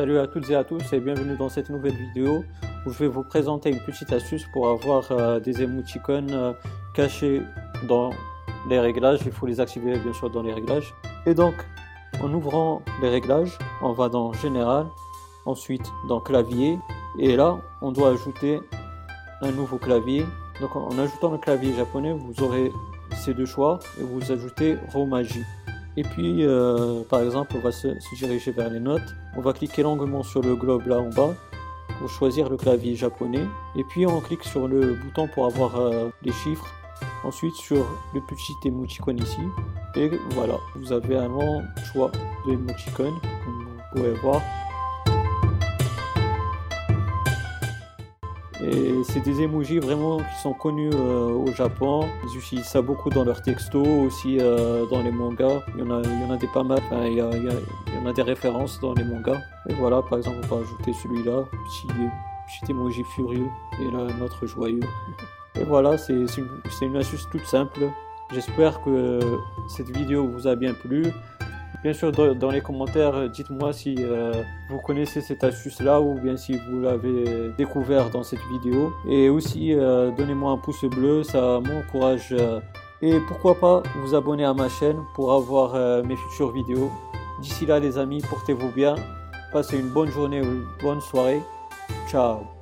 Salut à toutes et à tous et bienvenue dans cette nouvelle vidéo où je vais vous présenter une petite astuce pour avoir euh, des émoticônes euh, cachés dans les réglages. Il faut les activer bien sûr dans les réglages. Et donc en ouvrant les réglages, on va dans Général, ensuite dans Clavier et là on doit ajouter un nouveau clavier. Donc en ajoutant le clavier japonais, vous aurez ces deux choix et vous ajoutez Romaji. Et puis, euh, par exemple, on va se, diriger vers les notes. On va cliquer longuement sur le globe là en bas pour choisir le clavier japonais. Et puis, on clique sur le bouton pour avoir euh, les chiffres. Ensuite, sur le petit émoticône ici. Et voilà, vous avez un long choix d'émoticônes, comme vous pouvez voir. Et c'est des emojis vraiment qui sont connus euh, au Japon. Ils utilisent ça beaucoup dans leurs textos, aussi euh, dans les mangas. Il y en a, des pas mal. il, y a, des références dans les mangas. Et voilà, par exemple, on va ajouter celui-là, petit, petit emoji furieux, et là un autre joyeux. Et voilà, c'est une astuce toute simple. J'espère que cette vidéo vous a bien plu. Bien sûr, dans les commentaires, dites-moi si euh, vous connaissez cette astuce-là ou bien si vous l'avez découvert dans cette vidéo. Et aussi, euh, donnez-moi un pouce bleu, ça m'encourage. Euh, et pourquoi pas vous abonner à ma chaîne pour avoir mes futures vidéos. D'ici là, les amis, portez-vous bien. Passez une bonne journée ou une bonne soirée. Ciao